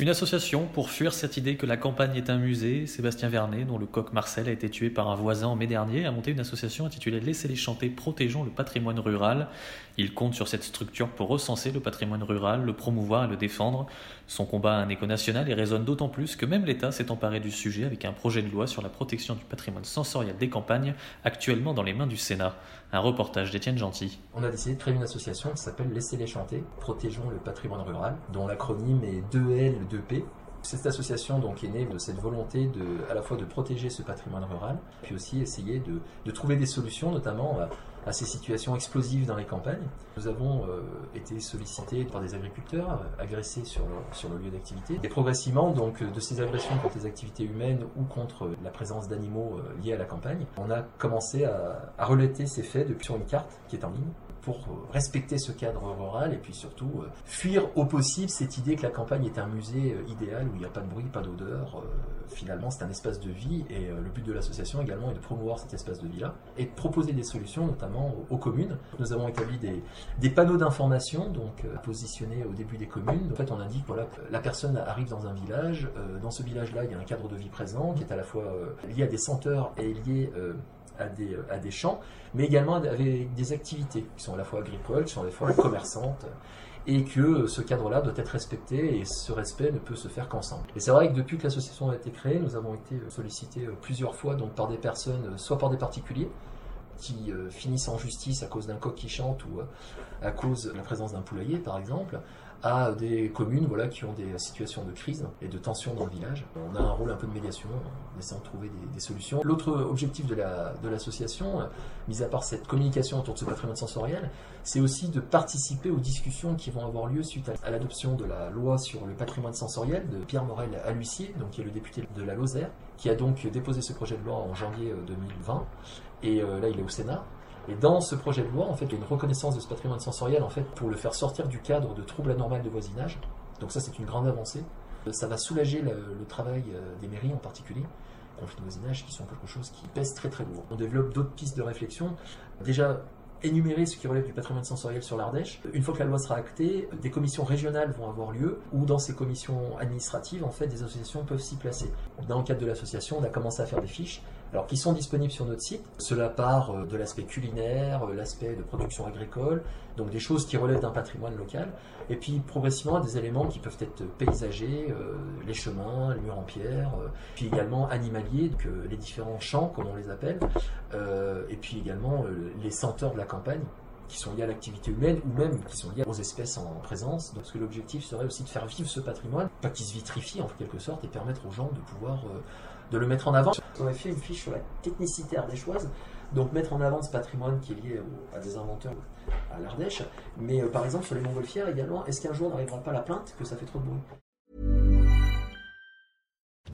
Une association pour fuir cette idée que la campagne est un musée, Sébastien Vernet, dont le coq Marcel a été tué par un voisin en mai dernier, a monté une association intitulée Laissez-les chanter, protégeons le patrimoine rural. Il compte sur cette structure pour recenser le patrimoine rural, le promouvoir et le défendre. Son combat a un écho national et résonne d'autant plus que même l'État s'est emparé du sujet avec un projet de loi sur la protection du patrimoine sensoriel des campagnes, actuellement dans les mains du Sénat. Un reportage d'Étienne Gentil. On a décidé de créer une association qui s'appelle Laissez-les chanter, protégeons le patrimoine rural, dont l'acronyme est 2L, 2P. Cette association donc est née de cette volonté de, à la fois de protéger ce patrimoine rural, puis aussi essayer de, de trouver des solutions, notamment à, ces situations explosives dans les campagnes. Nous avons euh, été sollicités par des agriculteurs euh, agressés sur le, sur le lieu d'activité. Et progressivement, donc, de ces agressions contre les activités humaines ou contre la présence d'animaux euh, liés à la campagne, on a commencé à, à relater ces faits depuis sur une carte qui est en ligne pour respecter ce cadre rural et puis surtout euh, fuir au possible cette idée que la campagne est un musée euh, idéal où il n'y a pas de bruit, pas d'odeur. Euh, finalement, c'est un espace de vie et le but de l'association également est de promouvoir cet espace de vie-là et de proposer des solutions, notamment aux communes. Nous avons établi des, des panneaux d'information donc positionnés au début des communes. En fait, on indique voilà, que la personne arrive dans un village. Dans ce village-là, il y a un cadre de vie présent qui est à la fois lié à des senteurs et lié à des, à des champs, mais également avec des activités qui sont à la fois agricoles, qui sont à la fois commerçantes, et que ce cadre-là doit être respecté, et ce respect ne peut se faire qu'ensemble. Et c'est vrai que depuis que l'association a été créée, nous avons été sollicités plusieurs fois donc par des personnes, soit par des particuliers, qui finissent en justice à cause d'un coq qui chante ou à cause de la présence d'un poulailler par exemple, à des communes voilà, qui ont des situations de crise et de tension dans le village. On a un rôle un peu de médiation en essayant de trouver des, solutions. L'autre objectif de l'association, la, de mis à part cette communication autour de ce patrimoine sensoriel, c'est aussi de participer aux discussions qui vont avoir lieu suite à, l'adoption de la loi sur le patrimoine sensoriel de Pierre Morel Alussier, donc qui est le député de la Lozère, qui a donc déposé ce projet de loi en janvier 2020. Et euh, là, il est au Sénat. Et dans ce projet de loi, en fait, il y a une reconnaissance de ce patrimoine sensoriel en fait, pour le faire sortir du cadre de troubles anormaux de voisinage. Donc ça, c'est une grande avancée. Ça va soulager le, le travail des mairies en particulier conflits de voisinage qui sont quelque chose qui pèse très très lourd. On développe d'autres pistes de réflexion. Déjà, énumérer ce qui relève du patrimoine sensoriel sur l'Ardèche. Une fois que la loi sera actée, des commissions régionales vont avoir lieu, ou dans ces commissions administratives, en fait, des associations peuvent s'y placer. Dans le cadre de l'association, on a commencé à faire des fiches, alors qui sont disponibles sur notre site? Cela part de l'aspect culinaire, l'aspect de production agricole, donc des choses qui relèvent d'un patrimoine local, et puis progressivement des éléments qui peuvent être paysagers, euh, les chemins, les murs en pierre, euh, puis également animaliers, donc euh, les différents champs comme on les appelle, et puis également les senteurs de la campagne qui sont liés à l'activité humaine ou même qui sont liés aux espèces en présence. Donc, parce que l'objectif serait aussi de faire vivre ce patrimoine, pas qu'il se vitrifie en quelque sorte, et permettre aux gens de pouvoir euh, de le mettre en avant. On a fait une fiche sur la technicité ardéchoise, donc mettre en avant ce patrimoine qui est lié à des inventeurs à l'Ardèche, mais euh, par exemple sur les montgolfières également, est-ce qu'un jour n'arrivera pas la plainte que ça fait trop de bruit?